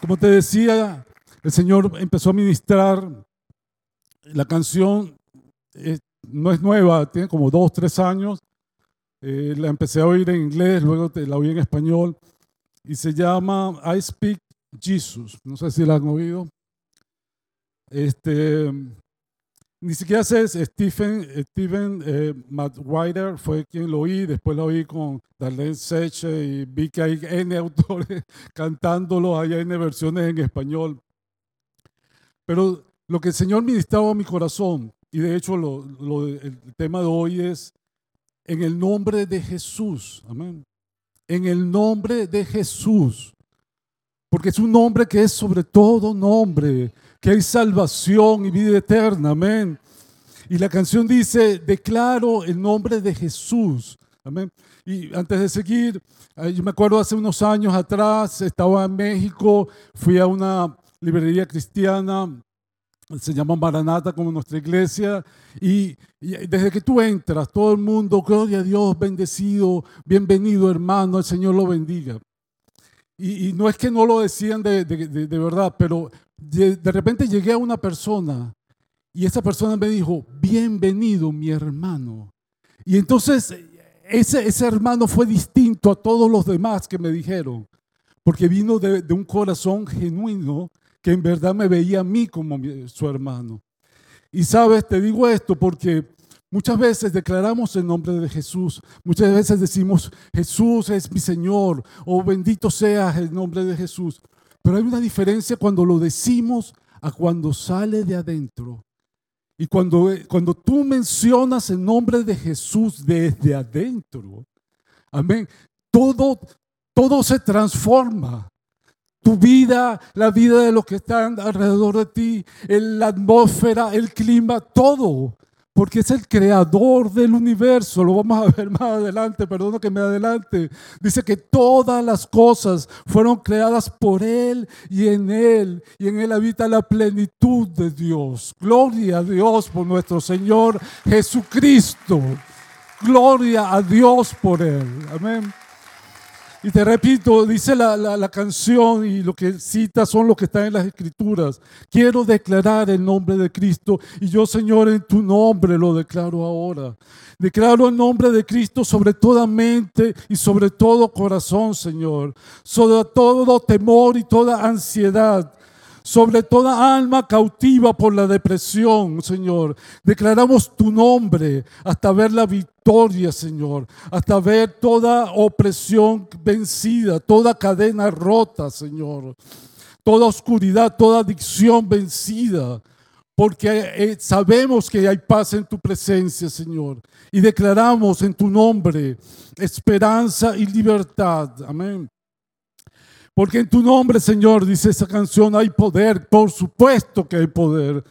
como te decía, el Señor empezó a ministrar. La canción eh, no es nueva, tiene como dos, tres años. Eh, la empecé a oír en inglés, luego la oí en español. Y se llama I Speak Jesus. No sé si la han oído. Este, ni siquiera sé, Stephen, Stephen eh, fue quien lo oí, después lo oí con Darlene Seche y vi que hay N autores cantándolo, hay N versiones en español. Pero lo que el Señor ministraba a mi corazón, y de hecho lo, el tema de hoy es en el nombre de Jesús. Amén. En el nombre de Jesús. Porque es un nombre que es sobre todo nombre, que hay salvación y vida eterna. Amén. Y la canción dice, declaro el nombre de Jesús. Amén. Y antes de seguir, yo me acuerdo hace unos años atrás, estaba en México, fui a una librería cristiana, se llama Maranata como nuestra iglesia, y, desde que tú entras, todo el mundo, gloria a Dios, bendecido, bienvenido hermano, el Señor lo bendiga. Y, no es que no lo decían de, de verdad, pero de, repente llegué a una persona y esa persona me dijo, bienvenido mi hermano. Y entonces ese, ese hermano fue distinto a todos los demás que me dijeron, porque vino de, un corazón genuino que en verdad me veía a mí como su hermano. Y sabes, te digo esto porque muchas veces declaramos el nombre de Jesús, muchas veces decimos, Jesús es mi Señor, o bendito sea el nombre de Jesús. Pero hay una diferencia cuando lo decimos a cuando sale de adentro. Y cuando, cuando tú mencionas el nombre de Jesús desde adentro, amén, todo, todo se transforma. Tu vida, la vida de los que están alrededor de ti, la atmósfera, el clima, todo porque es el creador del universo. Lo vamos a ver más adelante, perdona que me adelante. Dice que todas las cosas fueron creadas por Él y en Él, y en Él habita la plenitud de Dios. Gloria a Dios por nuestro Señor Jesucristo. Gloria a Dios por Él. Amén. Y te repito, dice la, canción y lo que cita son lo que está en las escrituras. Quiero declarar el nombre de Cristo y yo, Señor, en tu nombre lo declaro ahora. Declaro el nombre de Cristo sobre toda mente y sobre todo corazón, Señor. Sobre todo temor y toda ansiedad sobre toda alma cautiva por la depresión, Señor. Declaramos tu nombre hasta ver la victoria, Señor, hasta ver toda opresión vencida, toda cadena rota, Señor, toda oscuridad, toda adicción vencida. Porque eh, sabemos que hay paz en tu presencia, Señor. Y declaramos en tu nombre esperanza y libertad. Amén. Porque en tu nombre, Señor, dice esa canción, hay poder. Por supuesto que hay poder.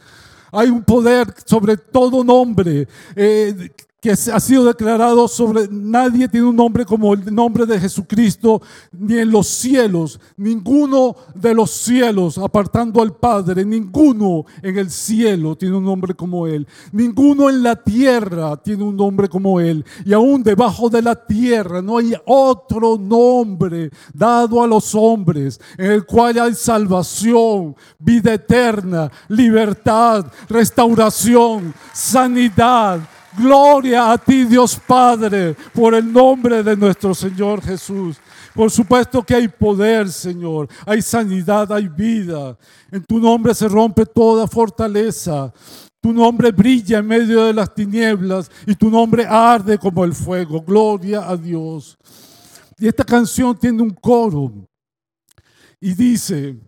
Hay un poder sobre todo nombre. Eh, que ha sido declarado sobre nadie tiene un nombre como el nombre de Jesucristo, ni en los cielos, ninguno de los cielos, apartando al Padre, ninguno en el cielo tiene un nombre como Él, ninguno en la tierra tiene un nombre como Él, y aún debajo de la tierra no hay otro nombre dado a los hombres en el cual hay salvación, vida eterna, libertad, restauración, sanidad Gloria a ti, Dios Padre, por el nombre de nuestro Señor Jesús. Por supuesto que hay poder, Señor. Hay sanidad, hay vida. En tu nombre se rompe toda fortaleza. Tu nombre brilla en medio de las tinieblas y tu nombre arde como el fuego. Gloria a Dios. Y esta canción tiene un coro y dice,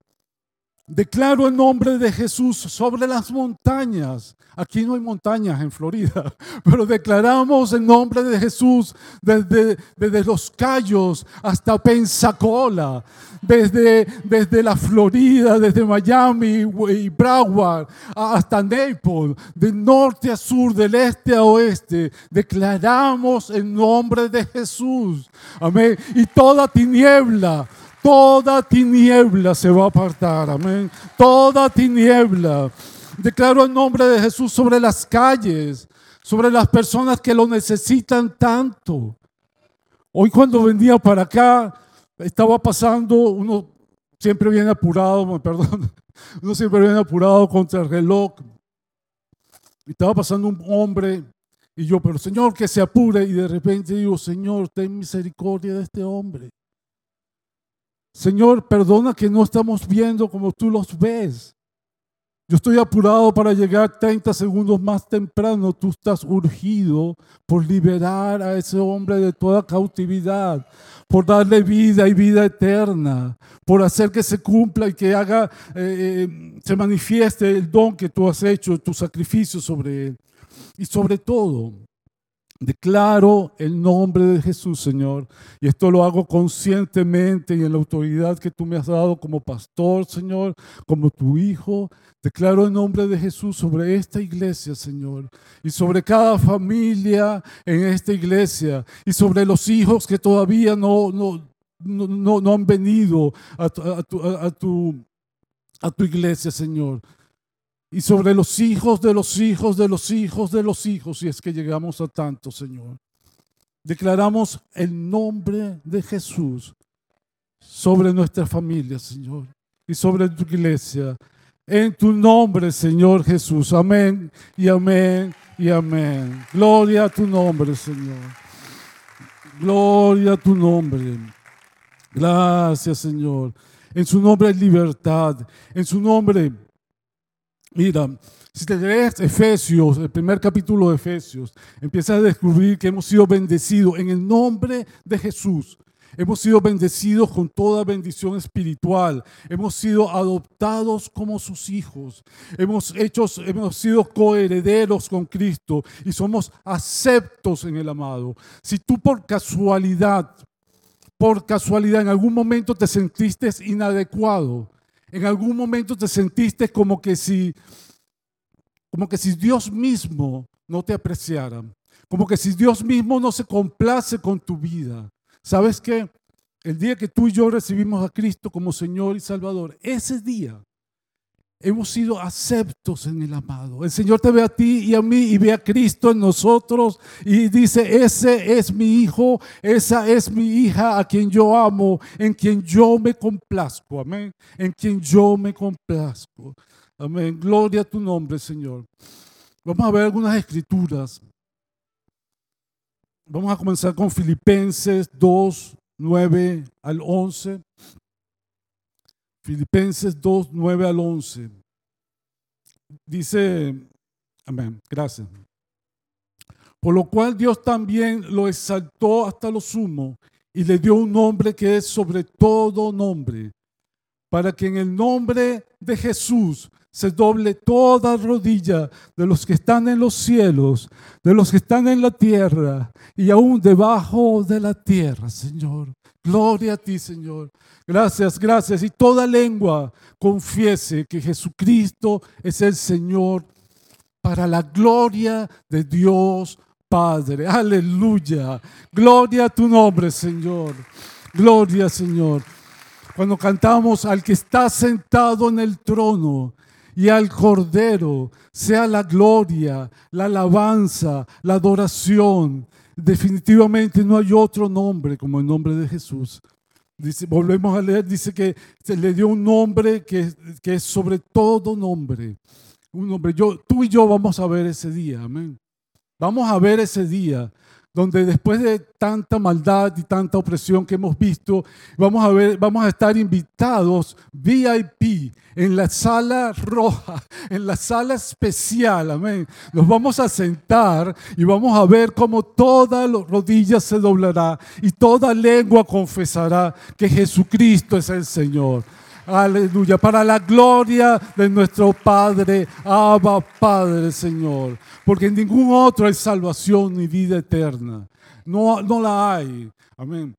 Declaro el nombre de Jesús sobre las montañas. Aquí no hay montañas en Florida, pero declaramos el nombre de Jesús desde, desde los Cayos hasta Pensacola, desde, desde la Florida, desde Miami y Broward hasta Naples, de norte a sur, del este a oeste. Declaramos el nombre de Jesús. Amén. Y toda tiniebla Toda tiniebla se va a apartar, amén. Toda tiniebla. Declaro el nombre de Jesús sobre las calles, sobre las personas que lo necesitan tanto. Hoy cuando venía para acá, estaba pasando unos siempre viene apurado, perdón, uno siempre viene apurado contra el reloj. estaba pasando un hombre y yo, pero Señor, que se apure. Y de repente digo, Señor, ten misericordia de este hombre. Señor, perdona que no estamos viendo como tú los ves. Yo estoy apurado para llegar 30 segundos más temprano. Tú estás urgido por liberar a ese hombre de toda cautividad, por darle vida y vida eterna, por hacer que se cumpla y que haga, eh, eh, se manifieste el don que tú has hecho, tu sacrificio sobre él. Y sobre todo, Declaro el nombre de Jesús, Señor, y esto lo hago conscientemente y en la autoridad que tú me has dado como pastor, Señor, como tu hijo. Declaro el nombre de Jesús sobre esta iglesia, Señor, y sobre cada familia en esta iglesia, y sobre los hijos que todavía no, no, no, no han venido a tu, a tu, a tu iglesia, Señor y sobre los hijos de los hijos de los hijos de los hijos, si es que llegamos a tanto, Señor. Declaramos el nombre de Jesús sobre nuestra familia, Señor, y sobre tu iglesia. En tu nombre, Señor Jesús. Amén y amén y amén. Gloria a tu nombre, Señor. Gloria a tu nombre. Gracias, Señor. En su nombre libertad. En su nombre Mira, si te lees Efesios, el primer capítulo de Efesios, empiezas a descubrir que hemos sido bendecidos en el nombre de Jesús. Hemos sido bendecidos con toda bendición espiritual. Hemos sido adoptados como sus hijos. Hemos, hecho, hemos sido coherederos con Cristo y somos aceptos en el amado. Si tú por casualidad, por casualidad en algún momento te sentiste inadecuado, en algún momento te sentiste como que si, como que si Dios mismo no te apreciara, como que si Dios mismo no se complace con tu vida. ¿Sabes qué? El día que tú y yo recibimos a Cristo como Señor y Salvador, ese día hemos sido aceptos en el amado. El Señor te ve a ti y a mí y ve a Cristo en nosotros y dice, ese es mi hijo, esa es mi hija a quien yo amo, en quien yo me complazco. Amén. En quien yo me complazco. Amén. Gloria a tu nombre, Señor. Vamos a ver algunas escrituras. Vamos a comenzar con Filipenses 2, 9 al 11. Filipenses 2, 9 al 11. Dice, amén, gracias. Por lo cual Dios también lo exaltó hasta lo sumo y le dio un nombre que es sobre todo nombre, para que en el nombre de Jesús se doble toda rodilla de los que están en los cielos, de los que están en la tierra y aún debajo de la tierra, Señor. Gloria a ti, Señor. Gracias, gracias. Y toda lengua confiese que Jesucristo es el Señor para la gloria de Dios Padre. Aleluya. Gloria a tu nombre, Señor. Gloria, Señor. Cuando cantamos al que está sentado en el trono y al Cordero, sea la gloria, la alabanza, la adoración, Definitivamente no hay otro nombre como el nombre de Jesús. Volvemos a leer, dice que se le dio un nombre que, que es sobre todo nombre. Un nombre. Yo, tú y yo vamos a ver ese día, amén. Vamos a ver ese día donde después de tanta maldad y tanta opresión que hemos visto, vamos a estar invitados VIP en la sala roja, en la sala especial, amén. Nos vamos a sentar y vamos a ver cómo toda rodilla se doblará y toda lengua confesará que Jesucristo es el Señor. Aleluya. Para la gloria de nuestro Padre, Abba Padre, Señor. Porque en ningún otro hay salvación ni vida eterna. No, no la hay. Amén.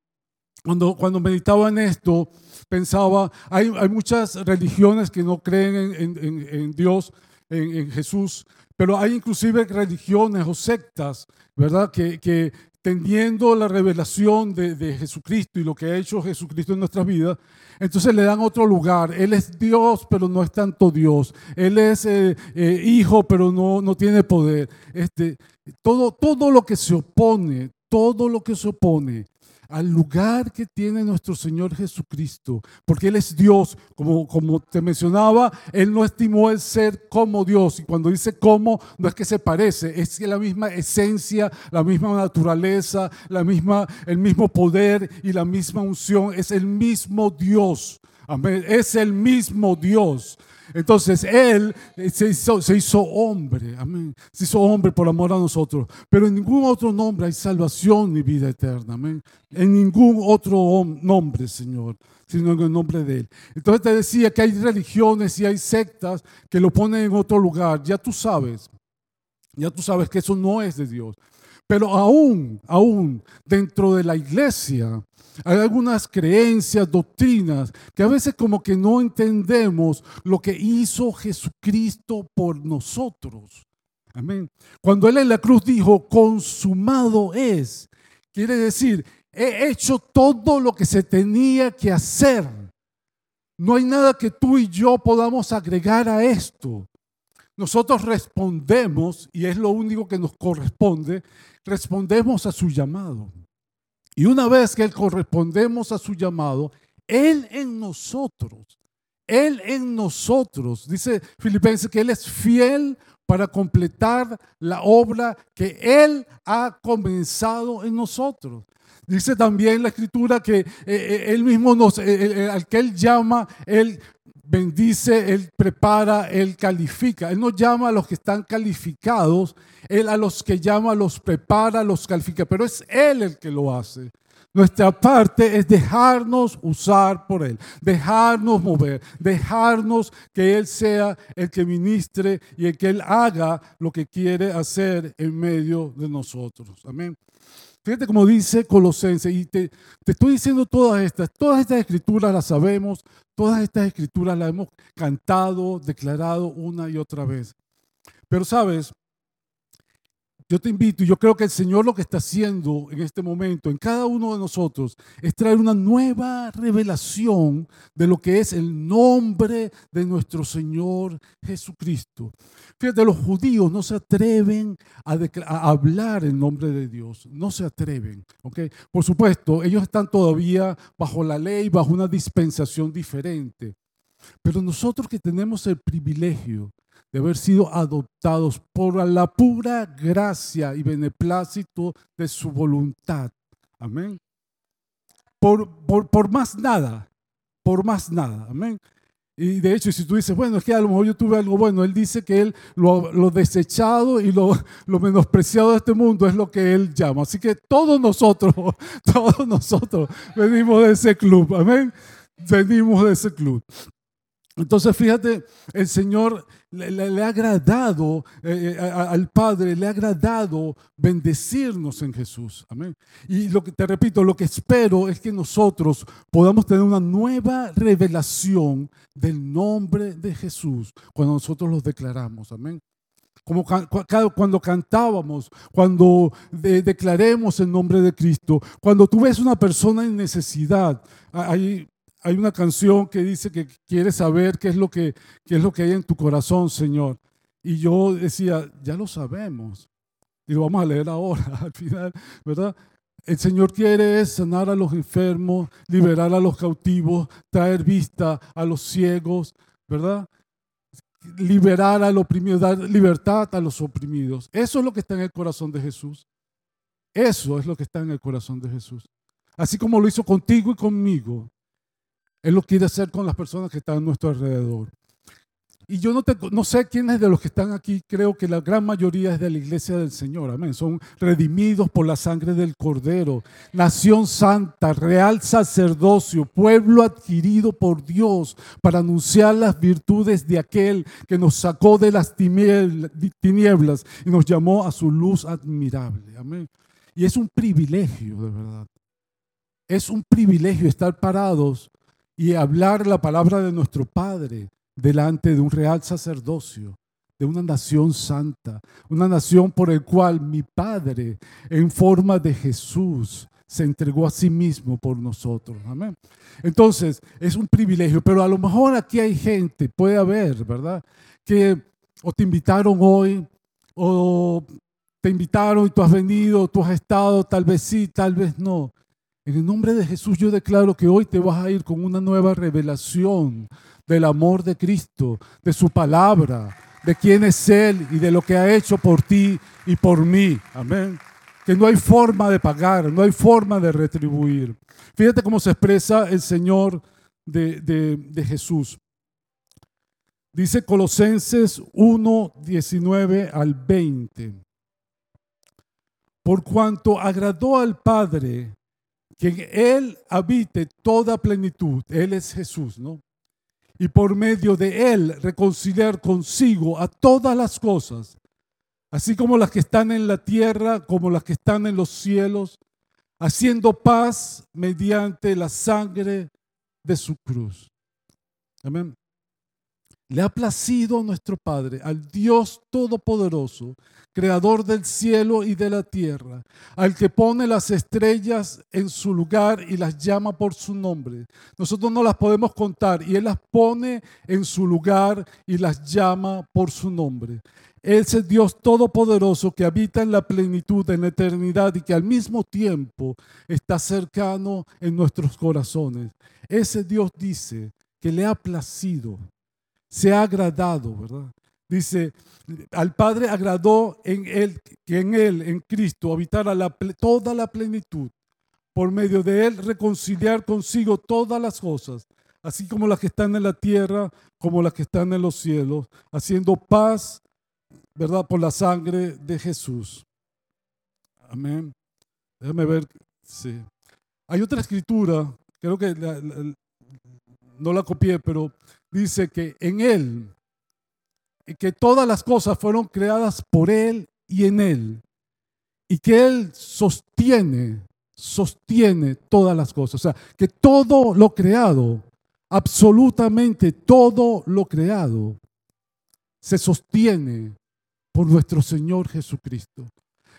Cuando, cuando meditaba en esto, pensaba, hay, hay muchas religiones que no creen en, en, Dios, en, Jesús, pero hay inclusive religiones o sectas, ¿verdad? Que, que teniendo la revelación de, de, Jesucristo y lo que ha hecho Jesucristo en nuestra vida, entonces le dan otro lugar. Él es Dios, pero no es tanto Dios. Él es eh, eh, hijo, pero no, no tiene poder. Este, todo, todo lo que se opone, todo lo que se opone al lugar que tiene nuestro Señor Jesucristo, porque Él es Dios, como, como te mencionaba, Él no estimó el ser como Dios, y cuando dice como, no es que se parece, es que la misma esencia, la misma naturaleza, la misma, el mismo poder y la misma unción, es el mismo Dios. Es el mismo Dios. Entonces Él se hizo, hombre, amén. Se hizo hombre por amor a nosotros. Pero en ningún otro nombre hay salvación ni vida eterna, amén. En ningún otro nombre, Señor, sino en el nombre de Él. Entonces te decía que hay religiones y hay sectas que lo ponen en otro lugar. Ya tú sabes, ya tú sabes que eso no es de Dios. Pero aún, aún dentro de la iglesia, hay algunas creencias, doctrinas, que a veces como que no entendemos lo que hizo Jesucristo por nosotros. Amén. Cuando Él en la cruz dijo, consumado es, quiere decir, he hecho todo lo que se tenía que hacer. No hay nada que tú y yo podamos agregar a esto. Nosotros respondemos, y es lo único que nos corresponde, respondemos a su llamado. Y una vez que correspondemos a su llamado, Él en nosotros, Él en nosotros, dice Filipenses que Él es fiel para completar la obra que Él ha comenzado en nosotros. Dice también la escritura que eh, eh, Él mismo nos, eh, al que Él llama, Él bendice, Él prepara, Él califica. Él no llama a los que están calificados, Él a los que llama los prepara, los califica, pero es Él el que lo hace. Nuestra parte es dejarnos usar por Él, dejarnos mover, dejarnos que Él sea el que ministre y el que Él haga lo que quiere hacer en medio de nosotros. Amén. Fíjate como dice Colosenses, y te, te, estoy diciendo todas estas, todas estas escrituras las sabemos, todas estas escrituras las hemos cantado, declarado una y otra vez. Pero sabes, yo te invito, y yo creo que el Señor lo que está haciendo en este momento, en cada uno de nosotros, es traer una nueva revelación de lo que es el nombre de nuestro Señor Jesucristo. Fíjate, los judíos no se atreven a, hablar el nombre de Dios, no se atreven. ¿okay? Por supuesto, ellos están todavía bajo la ley, bajo una dispensación diferente. Pero nosotros que tenemos el privilegio de haber sido adoptados por la pura gracia y beneplácito de su voluntad. Amén. Por, por, más nada, por más nada. Amén. Y de hecho, si tú dices, bueno, es que a lo mejor yo tuve algo bueno, él dice que él lo, desechado y lo, lo, menospreciado de este mundo es lo que él llama. Así que todos nosotros, todos nosotros venimos de ese club. Amén. Venimos de ese club. Entonces, fíjate, el Señor le, ha agradado eh, eh, al Padre, le ha agradado bendecirnos en Jesús. Amén. Y lo que te repito, lo que espero es que nosotros podamos tener una nueva revelación del nombre de Jesús cuando nosotros los declaramos. Amén. Como cuando cantábamos, cuando declaremos el nombre de Cristo, cuando tú ves una persona en necesidad, hay hay una canción que dice que quiere saber qué es lo que, qué es lo que hay en tu corazón, Señor. Y yo decía, ya lo sabemos. Y lo vamos a leer ahora, al final, ¿verdad? El Señor quiere sanar a los enfermos, liberar a los cautivos, traer vista a los ciegos, ¿verdad? Liberar al oprimido, dar libertad a los oprimidos. Eso es lo que está en el corazón de Jesús. Eso es lo que está en el corazón de Jesús. Así como lo hizo contigo y conmigo. Él lo quiere hacer con las personas que están a nuestro alrededor. Y yo no, no sé quiénes de los que están aquí, creo que la gran mayoría es de la iglesia del Señor, amén. Son redimidos por la sangre del Cordero, nación santa, real sacerdocio, pueblo adquirido por Dios para anunciar las virtudes de aquel que nos sacó de las tinieblas y nos llamó a su luz admirable, amén. Y es un privilegio, de verdad. Es un privilegio estar parados y hablar la palabra de nuestro Padre delante de un real sacerdocio, de una nación santa, una nación por el cual mi Padre, en forma de Jesús, se entregó a sí mismo por nosotros. Amén. Entonces, es un privilegio, pero a lo mejor aquí hay gente, puede haber, ¿verdad? Que o te invitaron hoy, o te invitaron y tú has venido, tú has estado, tal vez sí, tal vez no. En el nombre de Jesús yo declaro que hoy te vas a ir con una nueva revelación del amor de Cristo, de su palabra, de quién es Él y de lo que ha hecho por ti y por mí. Amén. Que no hay forma de pagar, no hay forma de retribuir. Fíjate cómo se expresa el Señor de, Jesús. Dice Colosenses 1, 19 al 20. Por cuanto agradó al Padre que en Él habite toda plenitud, Él es Jesús, ¿no? Y por medio de Él reconciliar consigo a todas las cosas, así como las que están en la tierra, como las que están en los cielos, haciendo paz mediante la sangre de su cruz. Amén. Le ha placido a nuestro Padre, al Dios Todopoderoso, Creador del cielo y de la tierra, al que pone las estrellas en su lugar y las llama por su nombre. Nosotros no las podemos contar y Él las pone en su lugar y las llama por su nombre. Ese Dios todopoderoso que habita en la plenitud, en la eternidad y que al mismo tiempo está cercano en nuestros corazones. Ese Dios dice que le ha placido se ha agradado, ¿verdad? Dice, al Padre agradó en él, que en él, en Cristo, habitara toda la plenitud, por medio de él reconciliar consigo todas las cosas, así como las que están en la tierra, como las que están en los cielos, haciendo paz, ¿verdad? Por la sangre de Jesús. Amén. Déjame ver. Sí. Hay otra escritura, creo que no la copié, pero dice que en Él, que todas las cosas fueron creadas por Él y en Él, y que Él sostiene, sostiene todas las cosas. O sea, que todo lo creado, absolutamente todo lo creado, se sostiene por nuestro Señor Jesucristo.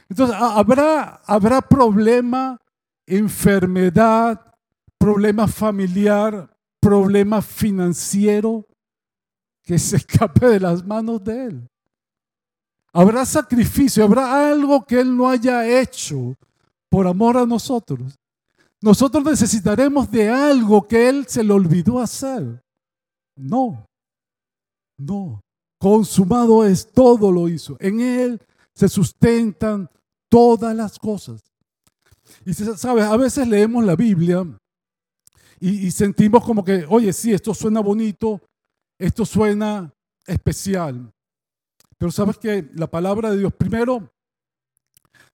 Entonces, habrá, habrá problema, enfermedad, problema familiar, problema financiero que se escape de las manos de Él. Habrá sacrificio, habrá algo que Él no haya hecho por amor a nosotros. Nosotros necesitaremos de algo que Él se le olvidó hacer. No, no. Consumado es, todo lo hizo. En Él se sustentan todas las cosas. Y sabes, a veces leemos la Biblia y, sentimos como que, oye, sí, esto suena bonito, esto suena especial. Pero sabes que la palabra de Dios, primero,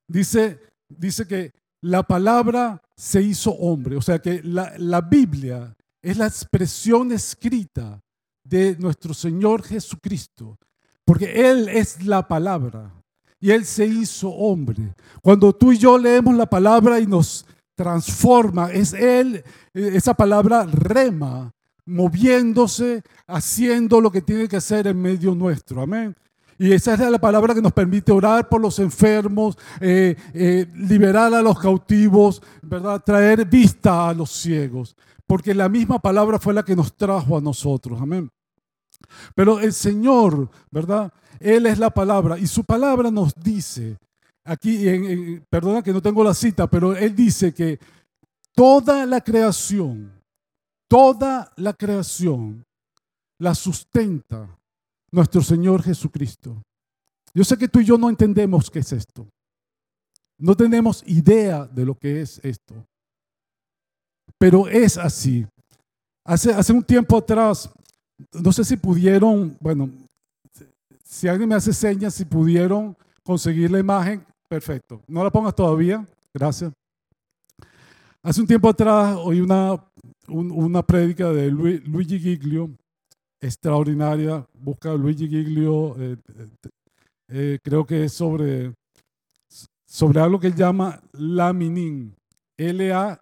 dice, dice que la palabra se hizo hombre. O sea que la, la, Biblia es la expresión escrita de nuestro Señor Jesucristo. Porque Él es la palabra y Él se hizo hombre. Cuando tú y yo leemos la palabra y nos transforma, es Él, eh, esa palabra rema, moviéndose, haciendo lo que tiene que hacer en medio nuestro. Amén. Y esa es la palabra que nos permite orar por los enfermos, eh, eh, liberar a los cautivos, ¿verdad? traer vista a los ciegos. Porque la misma palabra fue la que nos trajo a nosotros. Amén. Pero el Señor, ¿verdad? Él es la palabra y su palabra nos dice aquí, en, perdona que no tengo la cita, pero él dice que toda la creación, toda la creación la sustenta nuestro Señor Jesucristo. Yo sé que tú y yo no entendemos qué es esto. No tenemos idea de lo que es esto. Pero es así. Hace, hace un tiempo atrás, no sé si pudieron, bueno, si alguien me hace señas, si pudieron conseguir la imagen, perfecto. No la pongas todavía, gracias. Hace un tiempo atrás oí una, una prédica de Luigi Giglio, extraordinaria. Busca Luigi Giglio, eh, eh, creo que es sobre, sobre algo que él llama laminin, L-A-M-I-N-I-N.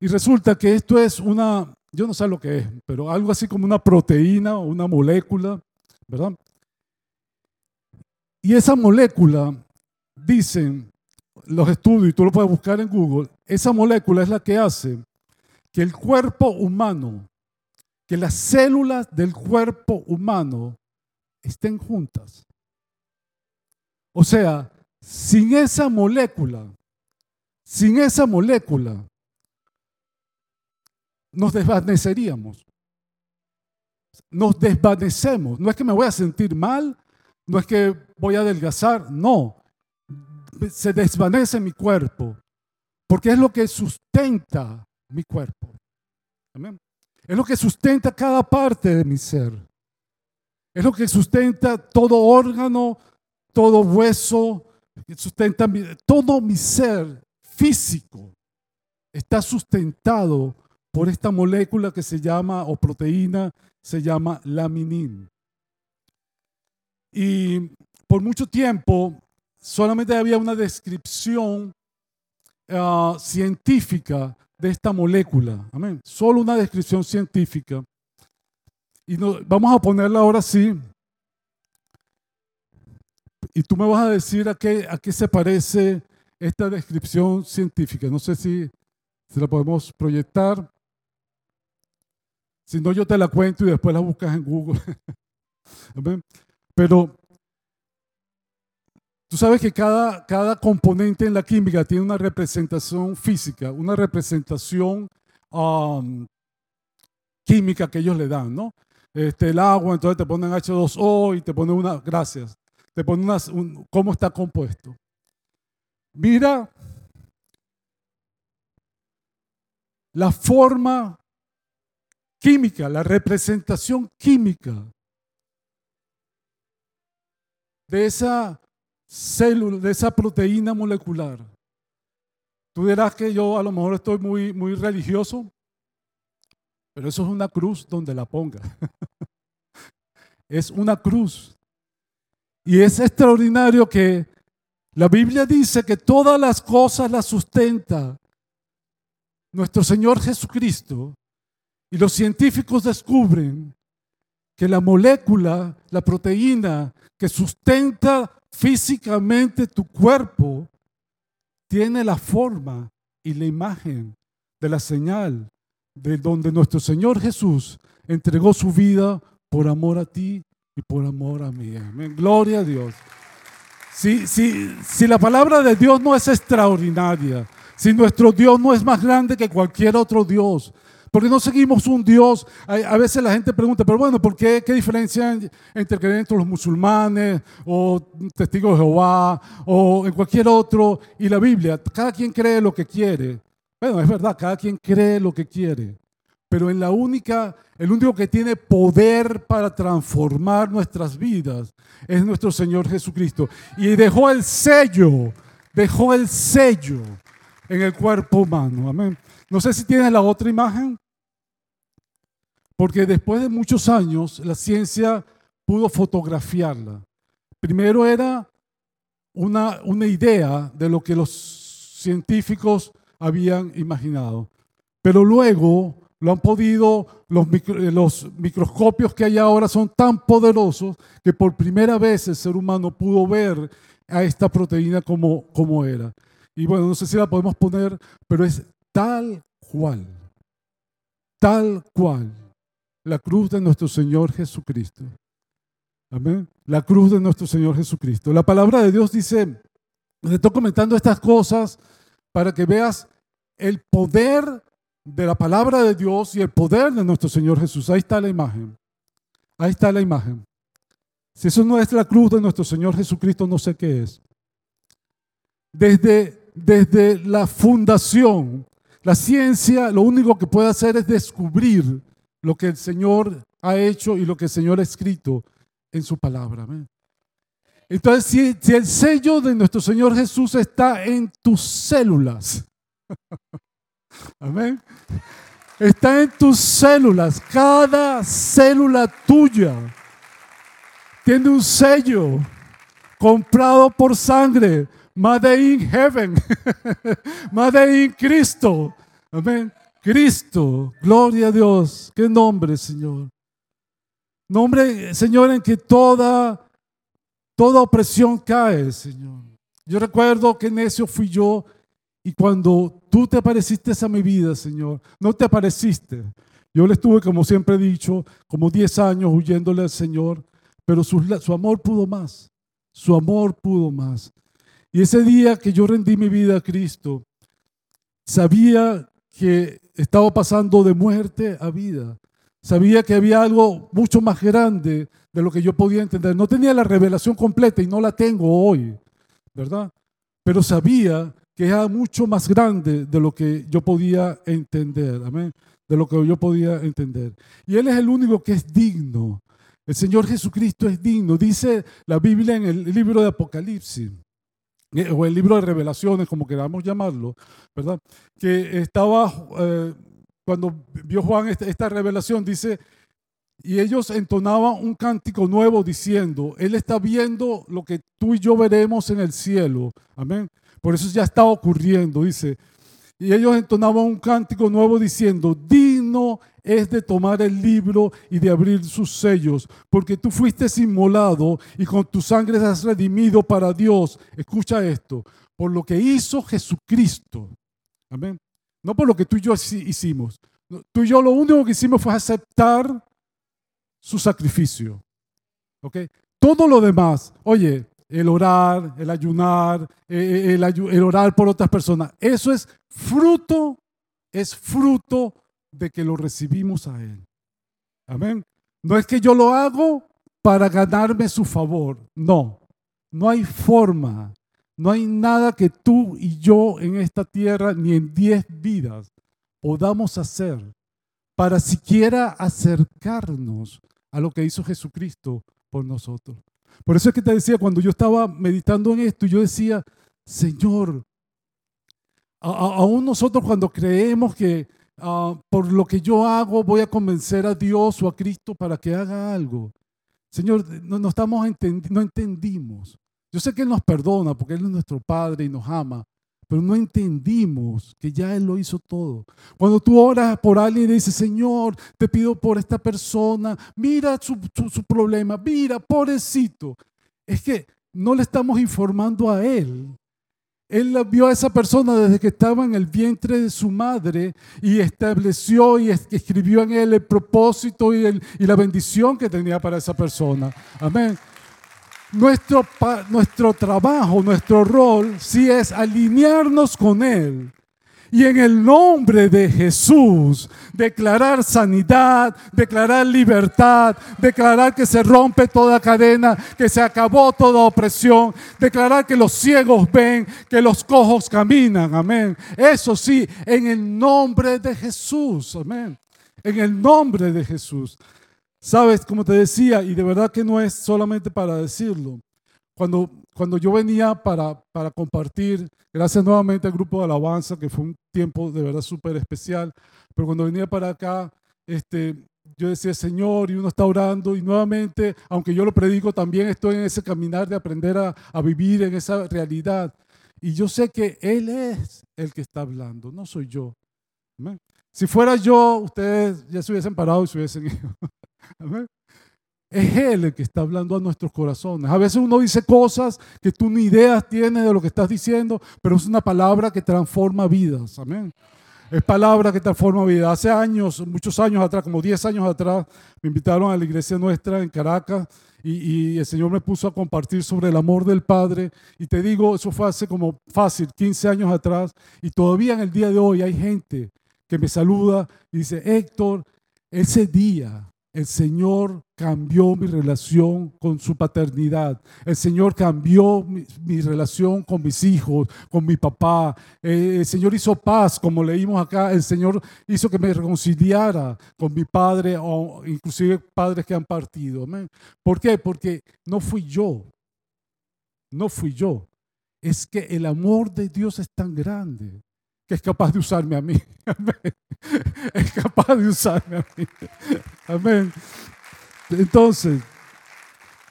Y resulta que esto es una, yo no sé lo que es, pero algo así como una proteína o una molécula, ¿verdad? Y esa molécula, dicen los estudios, y tú lo puedes buscar en Google, esa molécula es la que hace que el cuerpo humano, que las células del cuerpo humano estén juntas. O sea, sin esa molécula, sin esa molécula, nos desvaneceríamos. Nos desvanecemos. No es que me voy a sentir mal, no es que voy a adelgazar, no. Se desvanece mi cuerpo, porque es lo que sustenta mi cuerpo. Es lo que sustenta cada parte de mi ser. Es lo que sustenta todo órgano, todo hueso, sustenta todo mi ser físico. Está sustentado por esta molécula que se llama, o proteína, se llama laminin. Y por mucho tiempo solamente había una descripción ah, científica de esta molécula. Amén. Solo una descripción científica. Y vamos a ponerla ahora sí. Y tú me vas a decir a qué, a qué se parece esta descripción científica. No sé si, si la podemos proyectar. Si no, yo te la cuento y después la buscas en Google. Pero tú sabes que cada, cada componente en la química tiene una representación física, una representación um, química que ellos le dan, ¿no? Este, el agua, entonces te ponen H2O y te ponen una, gracias, te ponen una, cómo está compuesto. Mira la forma química, la representación química de esa célula, de esa proteína molecular. Tú dirás que yo a lo mejor estoy muy, muy religioso, pero eso es una cruz donde la ponga. es una cruz. Y es extraordinario que la Biblia dice que todas las cosas las sustenta nuestro Señor Jesucristo y los científicos descubren que la molécula, la proteína que sustenta físicamente tu cuerpo, tiene la forma y la imagen de la señal de donde nuestro Señor Jesús entregó su vida por amor a ti y por amor a mí. Gloria a Dios. Si, si, si la palabra de Dios no es extraordinaria, si nuestro Dios no es más grande que cualquier otro Dios, porque no seguimos un Dios. A veces la gente pregunta, pero bueno, ¿por qué? ¿Qué diferencia entre creer entre los musulmanes o testigos de Jehová o en cualquier otro y la Biblia? Cada quien cree lo que quiere. Bueno, es verdad, cada quien cree lo que quiere. Pero en la única, el único que tiene poder para transformar nuestras vidas es nuestro Señor Jesucristo. Y dejó el sello, dejó el sello en el cuerpo humano. Amén. No sé si tienes la otra imagen, porque después de muchos años la ciencia pudo fotografiarla. Primero era una, una idea de lo que los científicos habían imaginado, pero luego lo han podido, los, los, microscopios que hay ahora son tan poderosos que por primera vez el ser humano pudo ver a esta proteína como, como era. Y bueno, no sé si la podemos poner, pero es tal cual, tal cual, la cruz de nuestro Señor Jesucristo. Amén. La cruz de nuestro Señor Jesucristo. La palabra de Dios dice, le estoy comentando estas cosas para que veas el poder de la palabra de Dios y el poder de nuestro Señor Jesús. Ahí está la imagen. Ahí está la imagen. Si eso no es la cruz de nuestro Señor Jesucristo, no sé qué es. Desde desde la fundación. La ciencia lo único que puede hacer es descubrir lo que el Señor ha hecho y lo que el Señor ha escrito en su palabra. Entonces, si, si, el sello de nuestro Señor Jesús está en tus células, amén, está en tus células, cada célula tuya tiene un sello comprado por sangre Made in heaven. Made in Cristo. Amén. Cristo. Gloria a Dios. Qué nombre, Señor. Nombre, Señor, en que toda, toda opresión cae, Señor. Yo recuerdo que necio fui yo y cuando tú te apareciste a mi vida, Señor, no te apareciste. Yo le estuve, como siempre he dicho, como 10 años huyéndole al Señor, pero su, su amor pudo más. Su amor pudo más. Y ese día que yo rendí mi vida a Cristo, sabía que estaba pasando de muerte a vida. Sabía que había algo mucho más grande de lo que yo podía entender. No tenía la revelación completa y no la tengo hoy, ¿verdad? Pero sabía que era mucho más grande de lo que yo podía entender. Amén. De lo que yo podía entender. Y Él es el único que es digno. El Señor Jesucristo es digno. Dice la Biblia en el libro de Apocalipsis o el libro de revelaciones, como queramos llamarlo, ¿verdad? Que estaba, eh, cuando vio Juan esta, revelación, dice, y ellos entonaban un cántico nuevo diciendo, Él está viendo lo que tú y yo veremos en el cielo. Amén. Por eso ya está ocurriendo, dice. Y ellos entonaban un cántico nuevo diciendo, digno es de tomar el libro y de abrir sus sellos, porque tú fuiste inmolado y con tu sangre has redimido para Dios. Escucha esto, por lo que hizo Jesucristo. Amén. No por lo que tú y yo hicimos. Tú y yo lo único que hicimos fue aceptar su sacrificio. ¿Ok? Todo lo demás, oye, el orar, el ayunar, eh, eh, el, el orar por otras personas, eso es fruto, es fruto de que lo recibimos a Él. Amén. No es que yo lo hago para ganarme su favor. No, no hay forma. No hay nada que tú y yo en esta tierra, ni en diez vidas, podamos hacer para siquiera acercarnos a lo que hizo Jesucristo por nosotros. Por eso es que te decía, cuando yo estaba meditando en esto, yo decía, Señor, aún nosotros cuando creemos que Ah, por lo que yo hago voy a convencer a Dios o a Cristo para que haga algo. Señor, no, estamos no entendimos. Yo sé que Él nos perdona porque Él es nuestro Padre y nos ama, pero no entendimos que ya Él lo hizo todo. Cuando tú oras por alguien y dices, Señor, te pido por esta persona, mira su, su problema, mira, pobrecito. Es que no le estamos informando a Él él vio a esa persona desde que estaba en el vientre de su madre y estableció y escribió en él el propósito y, la bendición que tenía para esa persona. Amén. Nuestro, nuestro trabajo, nuestro rol, sí es alinearnos con Él y en el nombre de Jesús, declarar sanidad, declarar libertad, declarar que se rompe toda cadena, que se acabó toda opresión, declarar que los ciegos ven, que los cojos caminan. Amén. Eso sí, en el nombre de Jesús. Amén. En el nombre de Jesús. Sabes, como te decía, y de verdad que no es solamente para decirlo, cuando, cuando yo venía para, para compartir, gracias nuevamente al grupo de alabanza, que fue un tiempo de verdad súper especial, pero cuando venía para acá, este, yo decía, Señor, y uno está orando, y nuevamente, aunque yo lo predico, también estoy en ese caminar de aprender a, a vivir en esa realidad. Y yo sé que Él es el que está hablando, no soy yo. Si fuera yo, ustedes ya se hubiesen parado y se hubiesen ido. Amén. Es Él el que está hablando a nuestros corazones. A veces uno dice cosas que tú ni ideas tienes de lo que estás diciendo, pero es una palabra que transforma vidas. Amén. Es palabra que transforma vidas. Hace años, muchos años atrás, como 10 años atrás, me invitaron a la iglesia nuestra en Caracas y, y, el Señor me puso a compartir sobre el amor del Padre. Y te digo, eso fue hace como fácil, 15 años atrás. Y todavía en el día de hoy hay gente que me saluda y dice, Héctor, ese día el Señor cambió mi relación con su paternidad. El Señor cambió mi, relación con mis hijos, con mi papá. Eh, el Señor hizo paz, como leímos acá. El Señor hizo que me reconciliara con mi padre o inclusive padres que han partido. ¿Por qué? Porque no fui yo. No fui yo. Es que el amor de Dios es tan grande que es capaz de usarme a mí. Es capaz de usarme a mí. Amén. Entonces,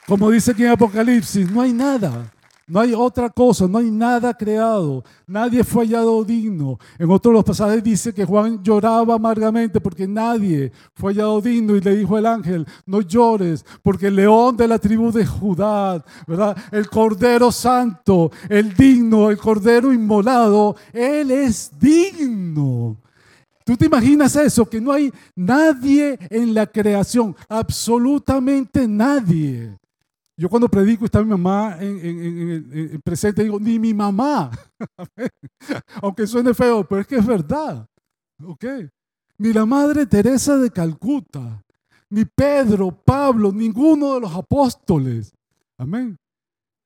como dice aquí en Apocalipsis, no hay nada no hay otra cosa, no hay nada creado. Nadie fue hallado digno. En otro de los pasajes dice que Juan lloraba amargamente porque nadie fue hallado digno y le dijo el ángel, no llores porque el león de la tribu de Judá, ¿verdad? El cordero santo, el digno, el cordero inmolado, él es digno. ¿Tú te imaginas eso? Que no hay nadie en la creación, absolutamente nadie Yo cuando predico está mi mamá en, presente, digo, ni mi mamá. Aunque suene feo, pero es que es verdad. ¿Ok? Ni la Madre Teresa de Calcuta, ni Pedro, Pablo, ninguno de los apóstoles. Amén.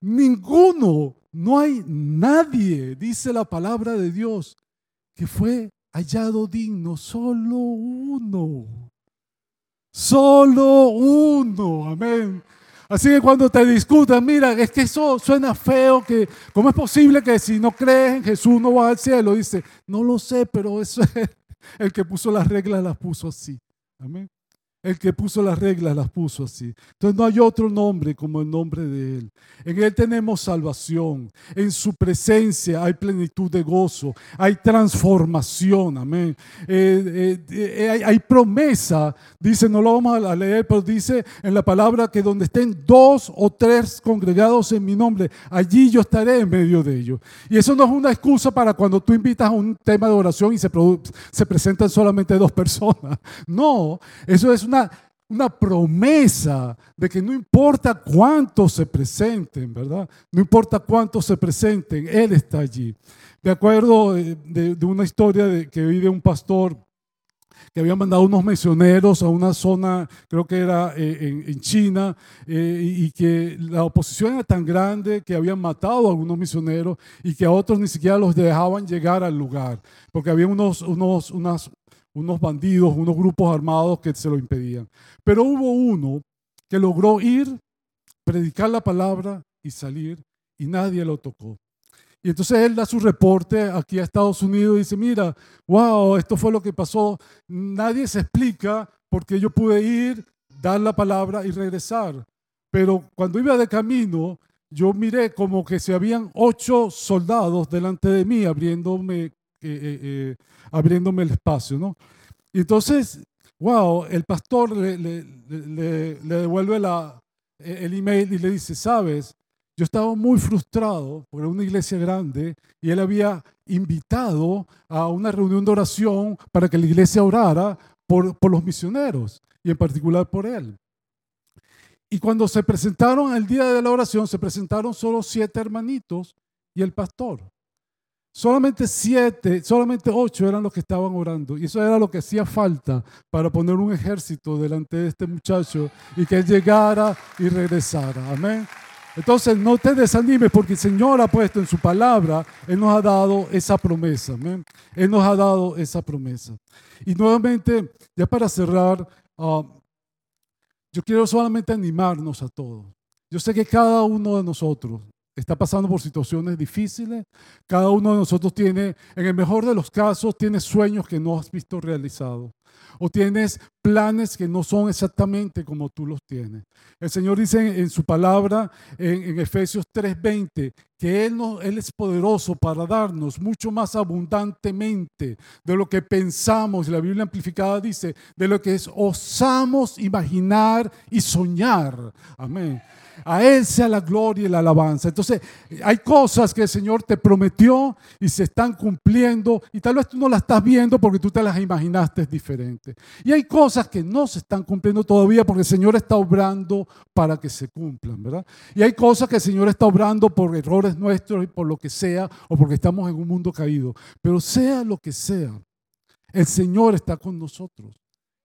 Ninguno, no hay nadie, dice la palabra de Dios, que fue hallado digno, solo uno. Solo uno, amén. Así que cuando te discutan, mira, es que eso suena feo, que ¿cómo es posible que si no crees en Jesús no vas al cielo? Dice, no lo sé, pero eso es el que puso las reglas, las puso así. Amén. El que puso las reglas las puso así. Entonces no hay otro nombre como el nombre de Él. En Él tenemos salvación. En su presencia hay plenitud de gozo. Hay transformación. Amén. Eh, eh, eh, hay, promesa. Dice, no lo vamos a leer, pero dice en la palabra que donde estén dos o tres congregados en mi nombre, allí yo estaré en medio de ellos. Y eso no es una excusa para cuando tú invitas a un tema de oración y se, se presentan solamente dos personas. No, eso es una, promesa de que no importa cuántos se presenten, ¿verdad? No importa cuántos se presenten, Él está allí. Me acuerdo de, una historia de, que vi de un pastor que había mandado unos misioneros a una zona, creo que era eh, en, China, eh, y que la oposición era tan grande que habían matado a algunos misioneros y que a otros ni siquiera los dejaban llegar al lugar, porque había unos, unos, unas, unos bandidos, unos grupos armados que se lo impedían. Pero hubo uno que logró ir, predicar la palabra y salir y nadie lo tocó. Y entonces él da su reporte aquí a Estados Unidos y dice, mira, wow, esto fue lo que pasó. Nadie se explica porque yo pude ir, dar la palabra y regresar. Pero cuando iba de camino, yo miré como que se habían ocho soldados delante de mí abriéndome eh, eh, eh, abriéndome el espacio, ¿no? Entonces, wow, el pastor le, devuelve la, el email y le dice, sabes, yo estaba muy frustrado por una iglesia grande y él había invitado a una reunión de oración para que la iglesia orara por, por los misioneros y en particular por él. Y cuando se presentaron el día de la oración, se presentaron solo siete hermanitos y el pastor. Solamente siete, solamente ocho eran los que estaban orando. Y eso era lo que hacía falta para poner un ejército delante de este muchacho y que él llegara y regresara. Amén. Entonces no te desanimes porque el Señor ha puesto en su palabra, Él nos ha dado esa promesa. Amén. Él nos ha dado esa promesa. Y nuevamente, ya para cerrar, ah, yo quiero solamente animarnos a todos. Yo sé que cada uno de nosotros está pasando por situaciones difíciles. Cada uno de nosotros tiene, en el mejor de los casos, tiene sueños que no has visto realizados. O tienes planes que no son exactamente como tú los tienes. El Señor dice en, su palabra, en, Efesios 3:20, que él, no, él es poderoso para darnos mucho más abundantemente de lo que pensamos. La Biblia amplificada dice, de lo que es, osamos imaginar y soñar. Amén. A Él sea la gloria y la alabanza. Entonces, hay cosas que el Señor te prometió y se están cumpliendo y tal vez tú no las estás viendo porque tú te las imaginaste diferente. Y hay cosas que no se están cumpliendo todavía porque el Señor está obrando para que se cumplan, ¿verdad? Y hay cosas que el Señor está obrando por errores nuestros y por lo que sea o porque estamos en un mundo caído. Pero sea lo que sea, el Señor está con nosotros.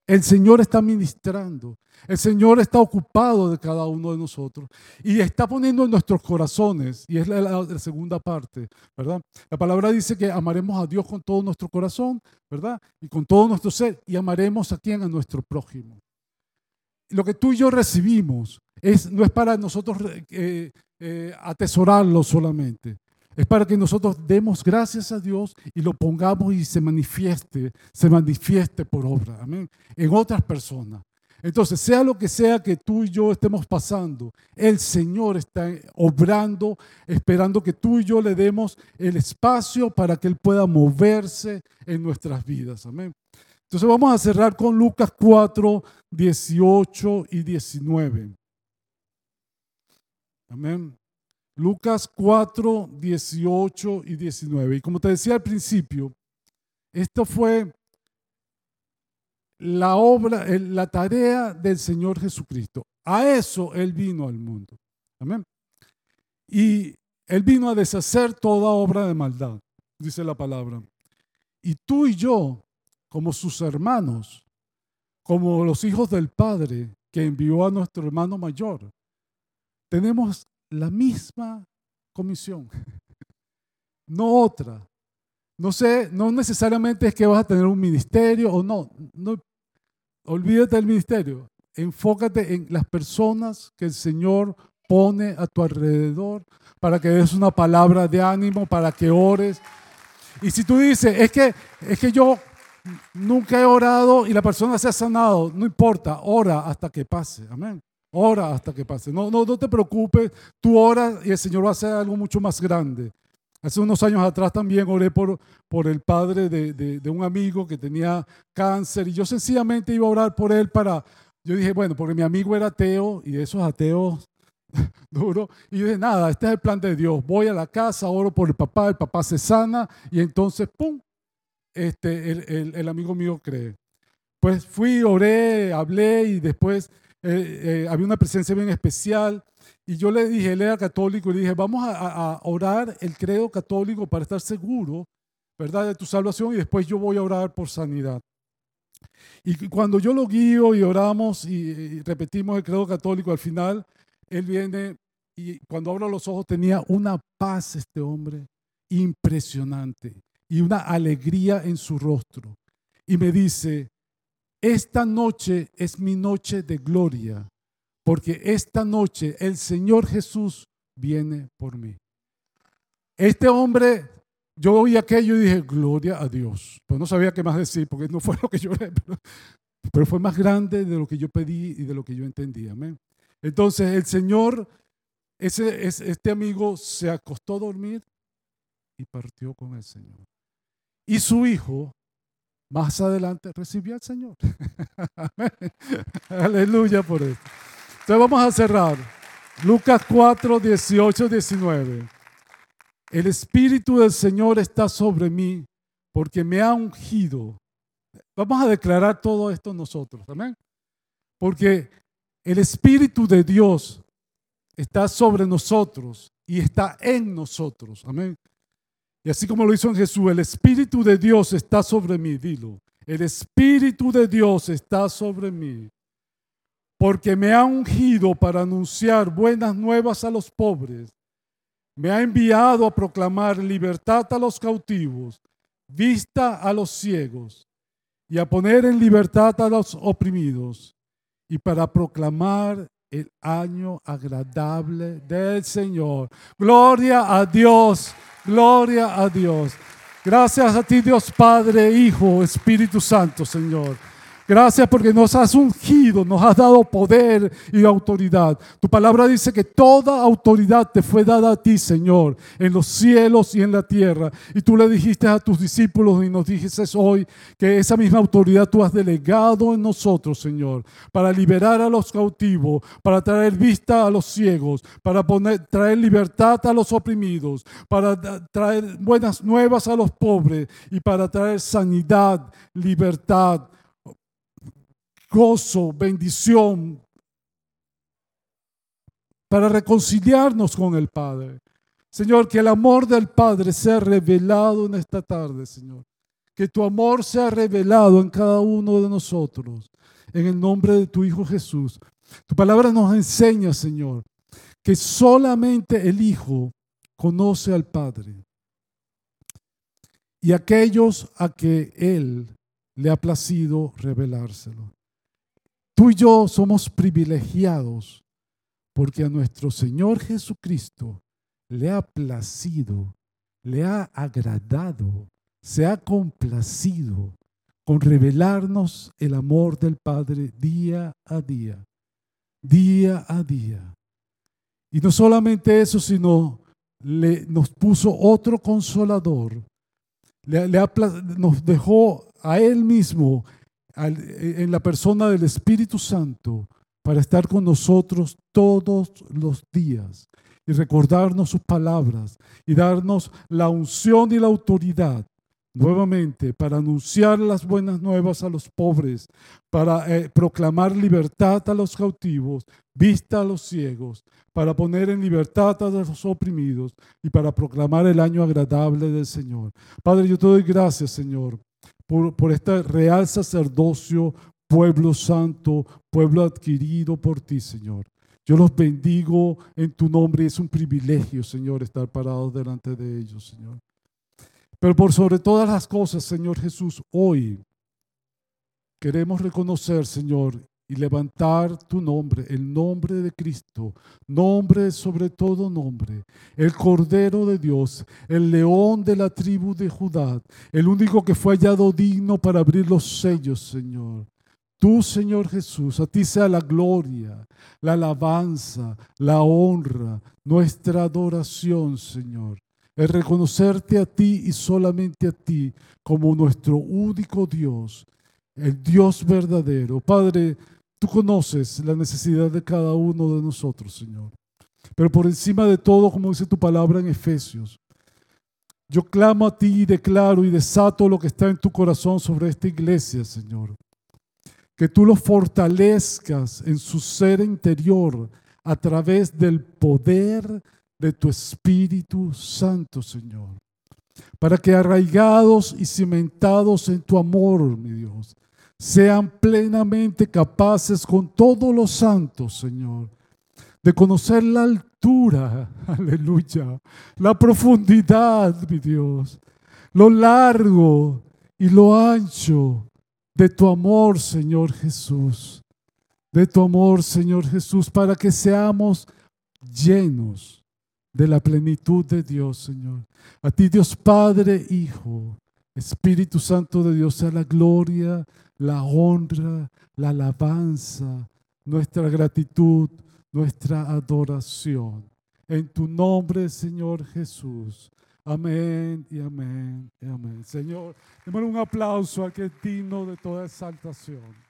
El Señor está ministrando. El Señor está ocupado de cada uno de nosotros y está poniendo en nuestros corazones, y es la, segunda parte, ¿verdad? La palabra dice que amaremos a Dios con todo nuestro corazón, ¿verdad? Y con todo nuestro ser, y amaremos a quien, a nuestro prójimo. Lo que tú y yo recibimos es, no es para nosotros eh, eh, atesorarlo solamente, es para que nosotros demos gracias a Dios y lo pongamos y se manifieste, se manifieste por obra, amén, en otras personas. Entonces, sea lo que sea que tú y yo estemos pasando, el Señor está obrando, esperando que tú y yo le demos el espacio para que Él pueda moverse en nuestras vidas. Amén. Entonces vamos a cerrar con Lucas 4, 18 y 19. Amén. Lucas 4, 18 y 19. Y como te decía al principio, esto fue la obra, la tarea del Señor Jesucristo. A eso Él vino al mundo. Amén. Y Él vino a deshacer toda obra de maldad, dice la palabra. Y tú y yo, como sus hermanos, como los hijos del Padre que envió a nuestro hermano mayor, tenemos la misma comisión, no otra. No sé, no necesariamente es que vas a tener un ministerio o no, no olvídate del ministerio, enfócate en las personas que el Señor pone a tu alrededor para que des una palabra de ánimo, para que ores. Y si tú dices, es que, es que yo nunca he orado y la persona se ha sanado, no importa, ora hasta que pase. Amén. Ora hasta que pase. No, no, no te preocupes, tú oras y el Señor va a hacer algo mucho más grande. Hace unos años atrás también oré por, por el padre de, de, de, un amigo que tenía cáncer y yo sencillamente iba a orar por él para, yo dije, bueno, porque mi amigo era ateo y esos ateos duro. Y yo dije, nada, este es el plan de Dios. Voy a la casa, oro por el papá, el papá se sana y entonces, ¡pum! Este, el, el, amigo mío cree. Pues fui, oré, hablé y después eh, eh, había una presencia bien especial. Y yo le dije, él era católico, y le dije, vamos a, a, orar el credo católico para estar seguro, ¿verdad?, de tu salvación y después yo voy a orar por sanidad. Y cuando yo lo guío y oramos y, repetimos el credo católico al final, él viene y cuando abro los ojos tenía una paz este hombre impresionante y una alegría en su rostro. Y me dice, esta noche es mi noche de gloria, porque esta noche el Señor Jesús viene por mí. Este hombre yo oí aquello y dije, gloria a Dios. Pues no sabía qué más decir, porque no fue lo que yo pero, pero fue más grande de lo que yo pedí y de lo que yo entendía. Amén. Entonces el Señor, ese, este amigo se acostó a dormir y partió con el Señor. Y su hijo, más adelante, recibió al Señor. Aleluya por esto. Entonces vamos a cerrar. Lucas 4, 18, 19. El Espíritu del Señor está sobre mí porque me ha ungido. Vamos a declarar todo esto nosotros, amén. Porque el Espíritu de Dios está sobre nosotros y está en nosotros, amén. Y así como lo hizo en Jesús, el Espíritu de Dios está sobre mí, dilo. El Espíritu de Dios está sobre mí, porque me ha ungido para anunciar buenas nuevas a los pobres me ha enviado a proclamar libertad a los cautivos, vista a los ciegos y a poner en libertad a los oprimidos y para proclamar el año agradable del Señor. Gloria a Dios, gloria a Dios. Gracias a ti Dios Padre, Hijo, Espíritu Santo, Señor. Gracias porque nos has ungido, nos has dado poder y autoridad. Tu palabra dice que toda autoridad te fue dada a ti, Señor, en los cielos y en la tierra. Y tú le dijiste a tus discípulos y nos dijiste hoy que esa misma autoridad tú has delegado en nosotros, Señor, para liberar a los cautivos, para traer vista a los ciegos, para poner, traer libertad a los oprimidos, para traer buenas nuevas a los pobres y para traer sanidad, libertad gozo, bendición, para reconciliarnos con el Padre. Señor, que el amor del Padre sea revelado en esta tarde, Señor. Que tu amor sea revelado en cada uno de nosotros, en el nombre de tu Hijo Jesús. Tu palabra nos enseña, Señor, que solamente el Hijo conoce al Padre. Y aquellos a que Él le ha placido revelárselo. Tú y yo somos privilegiados porque a nuestro Señor Jesucristo le ha placido, le ha agradado, se ha complacido con revelarnos el amor del Padre día a día, día a día. Y no solamente eso, sino le, nos puso otro consolador, le, nos dejó a Él mismo en la persona del Espíritu Santo para estar con nosotros todos los días y recordarnos sus palabras y darnos la unción y la autoridad nuevamente para anunciar las buenas nuevas a los pobres, para eh, proclamar libertad a los cautivos, vista a los ciegos, para poner en libertad a los oprimidos y para proclamar el año agradable del Señor. Padre, yo te doy gracias, Señor, por, por este real sacerdocio, pueblo santo, pueblo adquirido por ti, Señor. Yo los bendigo en tu nombre. Es un privilegio, Señor, estar parados delante de ellos, Señor. Pero por sobre todas las cosas, Señor Jesús, hoy queremos reconocer, Señor, y levantar tu nombre, el nombre de Cristo, nombre sobre todo nombre, el Cordero de Dios, el león de la tribu de Judá, el único que fue hallado digno para abrir los sellos, Señor. Tú, Señor Jesús, a ti sea la gloria, la alabanza, la honra, nuestra adoración, Señor es reconocerte a ti y solamente a ti como nuestro único Dios, el Dios verdadero. Padre, tú conoces la necesidad de cada uno de nosotros, Señor. Pero por encima de todo, como dice tu palabra en Efesios, yo clamo a ti y declaro y desato lo que está en tu corazón sobre esta iglesia, Señor. Que tú lo fortalezcas en su ser interior a través del poder de tu Espíritu Santo, Señor, para que arraigados y cimentados en tu amor, mi Dios, sean plenamente capaces con todos los santos, Señor, de conocer la altura, aleluya, la profundidad, mi Dios, lo largo y lo ancho de tu amor, Señor Jesús, de tu amor, Señor Jesús, para que seamos llenos de la plenitud de Dios, Señor. A ti, Dios Padre, Hijo, Espíritu Santo de Dios, sea la gloria, la honra, la alabanza, nuestra gratitud, nuestra adoración. En tu nombre, Señor Jesús. Amén y amén y amén. Señor, démosle un aplauso a que es digno de toda exaltación.